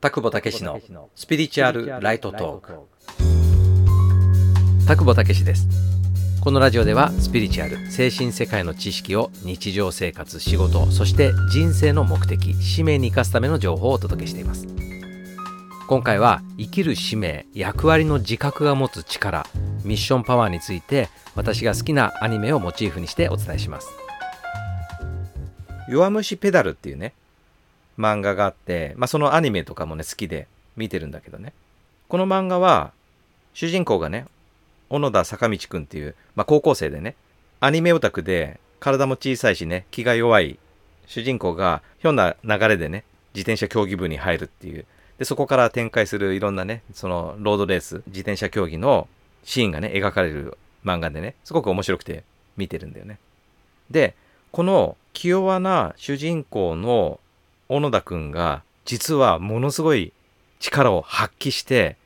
田久保武史のスピリチュアルライトトーク。田久保武史です。このラジオではスピリチュアル精神世界の知識を日常生活仕事そして人生の目的使命に生かすための情報をお届けしています。今回は生きる使命役割の自覚が持つ力ミッションパワーについて私が好きなアニメをモチーフにしてお伝えします。弱虫ペダルっていうね漫画があって、まあ、そのアニメとかもね好きで見てるんだけどね。この漫画は主人公がね小野田坂道くんっていう、まあ、高校生でねアニメオタクで体も小さいしね気が弱い主人公がひょんな流れでね自転車競技部に入るっていう。でそこから展開するいろんなねそのロードレース自転車競技のシーンがね描かれる漫画でねすごく面白くて見てるんだよね。でこの気弱な主人公の小野田くんが実はものすごい力を発揮して、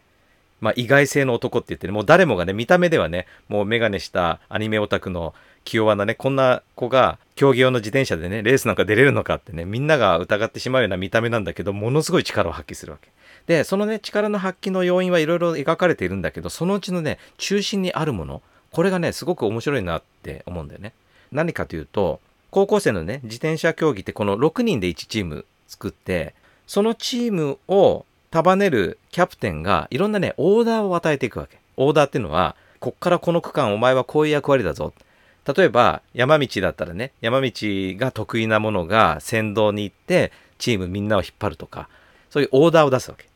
まあ、意外性の男って言ってねもう誰もがね見た目ではねもう眼鏡したアニメオタクの気弱なねこんな子が競技用の自転車でねレースなんか出れるのかってねみんなが疑ってしまうような見た目なんだけどものすごい力を発揮するわけ。でそのね力の発揮の要因はいろいろ描かれているんだけどそのうちのね中心にあるものこれがねすごく面白いなって思うんだよね。何かというと高校生のね自転車競技ってこの6人で1チーム作ってそのチームを束ねるキャプテンがいろんなねオーダーを与えていくわけ。オーダーっていうのはこっからこの区間お前はこういう役割だぞ。例えば山道だったらね山道が得意なものが先導に行ってチームみんなを引っ張るとかそういうオーダーを出すわけ。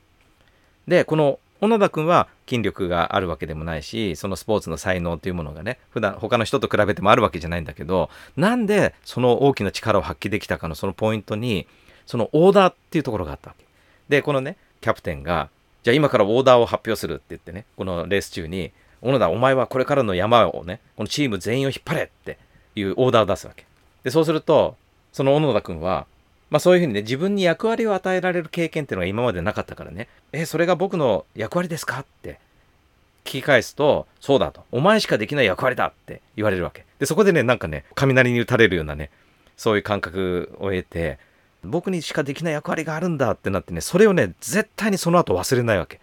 でこの小野田君は筋力があるわけでもないしそのスポーツの才能っていうものがね普段他の人と比べてもあるわけじゃないんだけどなんでその大きな力を発揮できたかのそのポイントにそのオーダーっていうところがあったわけ。でこのねキャプテンがじゃあ今からオーダーを発表するって言ってねこのレース中に小野田お前はこれからの山をねこのチーム全員を引っ張れっていうオーダーを出すわけ。でそうするとその小野田君はまあそういうふうにね自分に役割を与えられる経験っていうのが今までなかったからねえそれが僕の役割ですかって聞き返すとそうだと。お前しかできない役割だって言われるわけ。でそこでねなんかね雷に打たれるようなねそういう感覚を得て僕にしかできない役割があるんだってなってねそれをね絶対にその後忘れないわけ。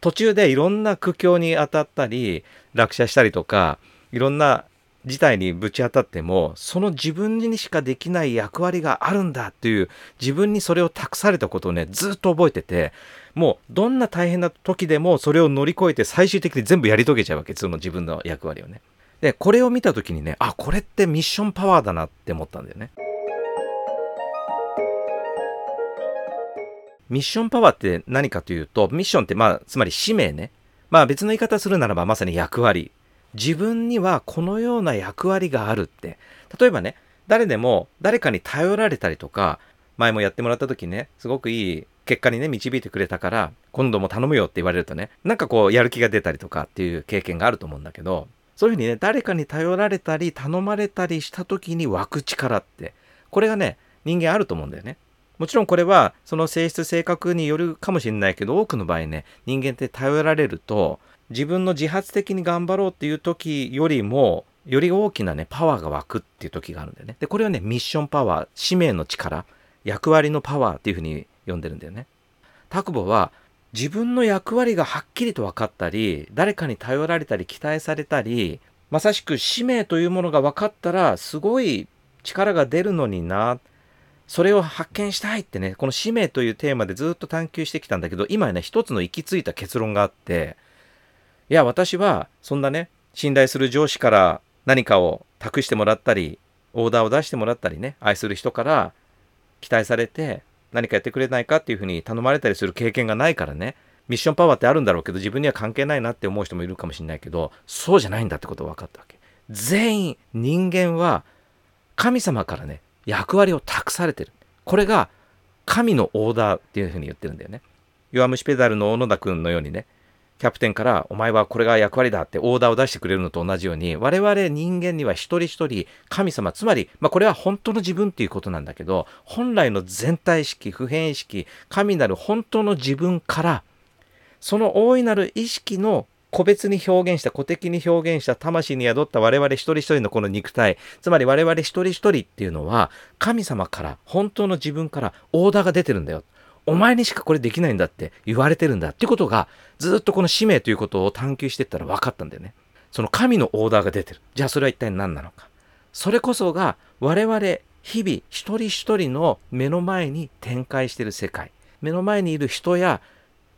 途中でいろんな苦境に当たったり落車したりとかいろんな事態にぶち当たってもその自分にしかできない役割があるんだっていう自分にそれを託されたことをねずっと覚えててもうどんな大変な時でもそれを乗り越えて最終的に全部やり遂げちゃうわけ。その自分の役割をね。でこれを見た時にねあこれってミッションパワーだなって思ったんだよね。ミッションパワーって何かというとミッションってまあつまり使命ね。まあ別の言い方するならばまさに役割。自分にはこのような役割があるって。例えばね誰でも誰かに頼られたりとか前もやってもらった時ねすごくいい結果にね導いてくれたから今度も頼むよって言われるとねなんかこうやる気が出たりとかっていう経験があると思うんだけどそういうふうにね誰かに頼られたり頼まれたりした時に湧く力ってこれがね人間あると思うんだよね。もちろんこれはその性質性格によるかもしれないけど多くの場合ね人間って頼られると自分の自発的に頑張ろうっていう時よりもより大きなねパワーが湧くっていう時があるんだよね。でこれはねミッションパワー使命の力役割のパワーっていうふうに呼んでるんだよね。タクボは自分の役割がはっきりと分かったり誰かに頼られたり期待されたりまさしく使命というものが分かったらすごい力が出るのにな。それを発見したいってねこの使命というテーマでずっと探求してきたんだけど今ね一つの行き着いた結論があっていや私はそんなね信頼する上司から何かを託してもらったりオーダーを出してもらったりね愛する人から期待されて何かやってくれないかっていうふうに頼まれたりする経験がないからねミッションパワーってあるんだろうけど自分には関係ないなって思う人もいるかもしれないけどそうじゃないんだってことが分かったわけ。全員人間は神様からね役割を託されてる。これが神のオーダーっていうふうに言ってるんだよね。弱虫ペダルの小野田君のようにね。キャプテンからお前はこれが役割だってオーダーを出してくれるのと同じように我々人間には一人一人神様つまり、まあ、これは本当の自分っていうことなんだけど本来の全体意識普遍意識神なる本当の自分からその大いなる意識の個別に表現した個的に表現した魂に宿った我々一人一人のこの肉体つまり我々一人一人っていうのは神様から本当の自分からオーダーが出てるんだよお前にしかこれできないんだって言われてるんだってことがずっとこの使命ということを探求していったら分かったんだよね。その神のオーダーが出てる。じゃあそれは一体何なのか。それこそが我々日々一人一人の目の前に展開している世界。目の前にいる人や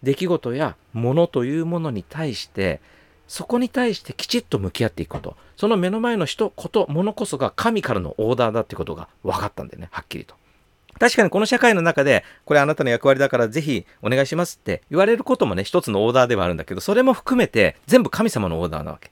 出来事やものというものに対してそこに対してきちっと向き合っていくこと。その目の前の人、こと、ものこそが神からのオーダーだってことが分かったんだよね、はっきりと。確かにこの社会の中で、これあなたの役割だからぜひお願いしますって言われることもね、一つのオーダーではあるんだけど、それも含めて全部神様のオーダーなわけ。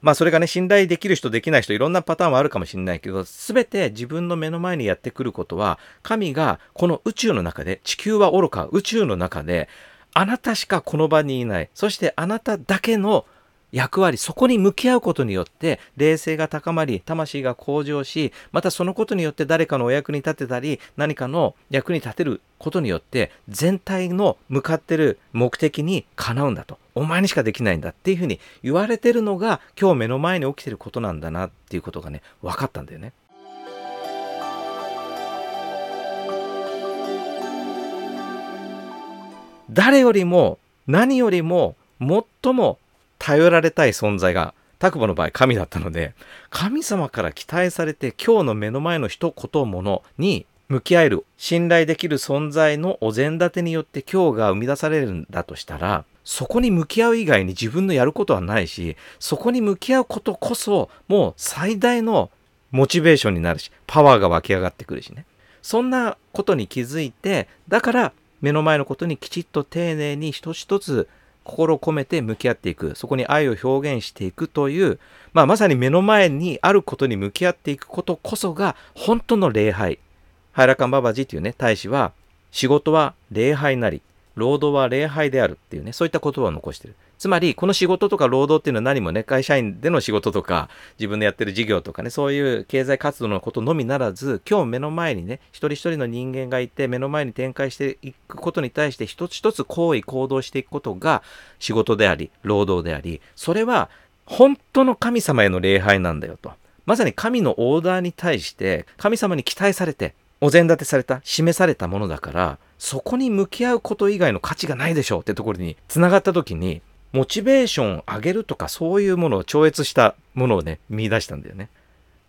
まあそれがね、信頼できる人、できない人、いろんなパターンはあるかもしれないけど、すべて自分の目の前にやってくることは、神がこの宇宙の中で、地球は愚か、宇宙の中で、あなたしかこの場にいない、そしてあなただけの役割、そこに向き合うことによって、冷静が高まり、魂が向上し、またそのことによって誰かのお役に立てたり、何かの役に立てることによって、全体の向かってる目的にかなうんだと。お前にしかできないんだっていうふうに言われてるのが、今日目の前に起きてることなんだなっていうことがね、分かったんだよね。誰よりも何よりも最も頼られたい存在が、拓保の場合神だったので、神様から期待されて今日の目の前の人、ことものに向き合える、信頼できる存在のお膳立てによって今日が生み出されるんだとしたら、そこに向き合う以外に自分のやることはないし、そこに向き合うことこそ、もう最大のモチベーションになるし、パワーが湧き上がってくるしね。そんなことに気づいて、だから目の前のことにきちっと丁寧に一つ一つ心を込めて向き合っていく。そこに愛を表現していくという、まあ、まさに目の前にあることに向き合っていくことこそが本当の礼拝。ハイラカンババジというね大使は仕事は礼拝なり労働は礼拝であるっていうねそういった言葉を残してる。つまり、この仕事とか労働っていうのは何もね、会社員での仕事とか、自分でやってる事業とかね、そういう経済活動のことのみならず、今日目の前にね、一人一人の人間がいて、目の前に展開していくことに対して、一つ一つ行為、行動していくことが仕事であり、労働であり、それは本当の神様への礼拝なんだよと。まさに神のオーダーに対して、神様に期待されて、お膳立てされた、示されたものだから、そこに向き合うこと以外の価値がないでしょうってところに繋がった時に、モチベーションを上げるとかそういうものを超越したものをね、見出したんだよね。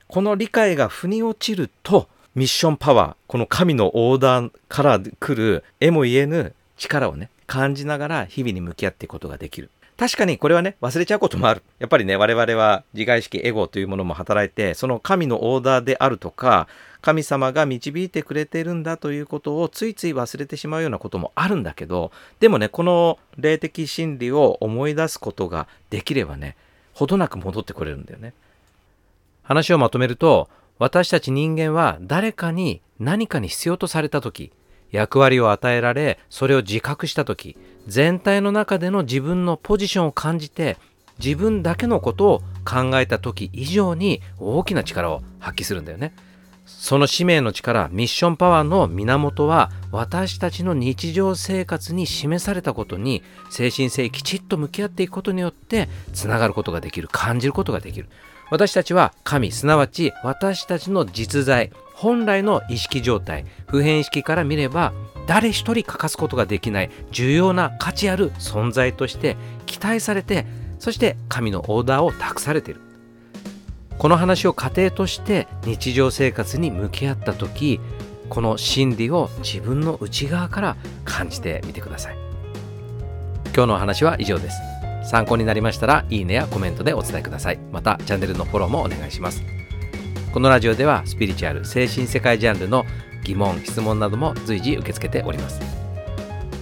この理解が腑に落ちると、ミッションパワー、この神のオーダーから来る絵も言えぬ力をね、感じながら日々に向き合っていくことができる。確かにこれはね、忘れちゃうこともある。やっぱりね、我々は自我意識、エゴというものも働いて、その神のオーダーであるとか、神様が導いてくれてるんだということをついつい忘れてしまうようなこともあるんだけど、でもね、この霊的真理を思い出すことができればね、ほどなく戻ってくれるんだよね。話をまとめると、私たち人間は誰かに何かに必要とされた時、役割を与えられ、それを自覚した時、全体の中での自分のポジションを感じて、自分だけのことを考えた時以上に大きな力を発揮するんだよね。その使命の力、ミッションパワーの源は私たちの日常生活に示されたことに精神性きちっと向き合っていくことによってつながることができる、感じることができる。私たちは神、すなわち私たちの実在、本来の意識状態、普遍意識から見れば誰一人欠かすことができない重要な価値ある存在として期待されて、そして神のオーダーを託されている。この話を過程として日常生活に向き合った時この真理を自分の内側から感じてみてください。今日のお話は以上です。参考になりましたらいいねやコメントでお伝えください。またチャンネルのフォローもお願いします。このラジオではスピリチュアル精神世界ジャンルの疑問質問なども随時受け付けております。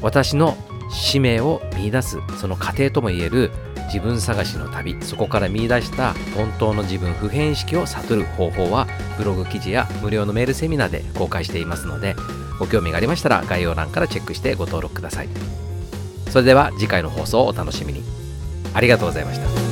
私の使命を見出すその過程ともいえる自分探しの旅そこから見出した本当の自分普遍意識を悟る方法はブログ記事や無料のメールセミナーで公開していますのでご興味がありましたら概要欄からチェックしてご登録ください。それでは次回の放送をお楽しみに。ありがとうございました。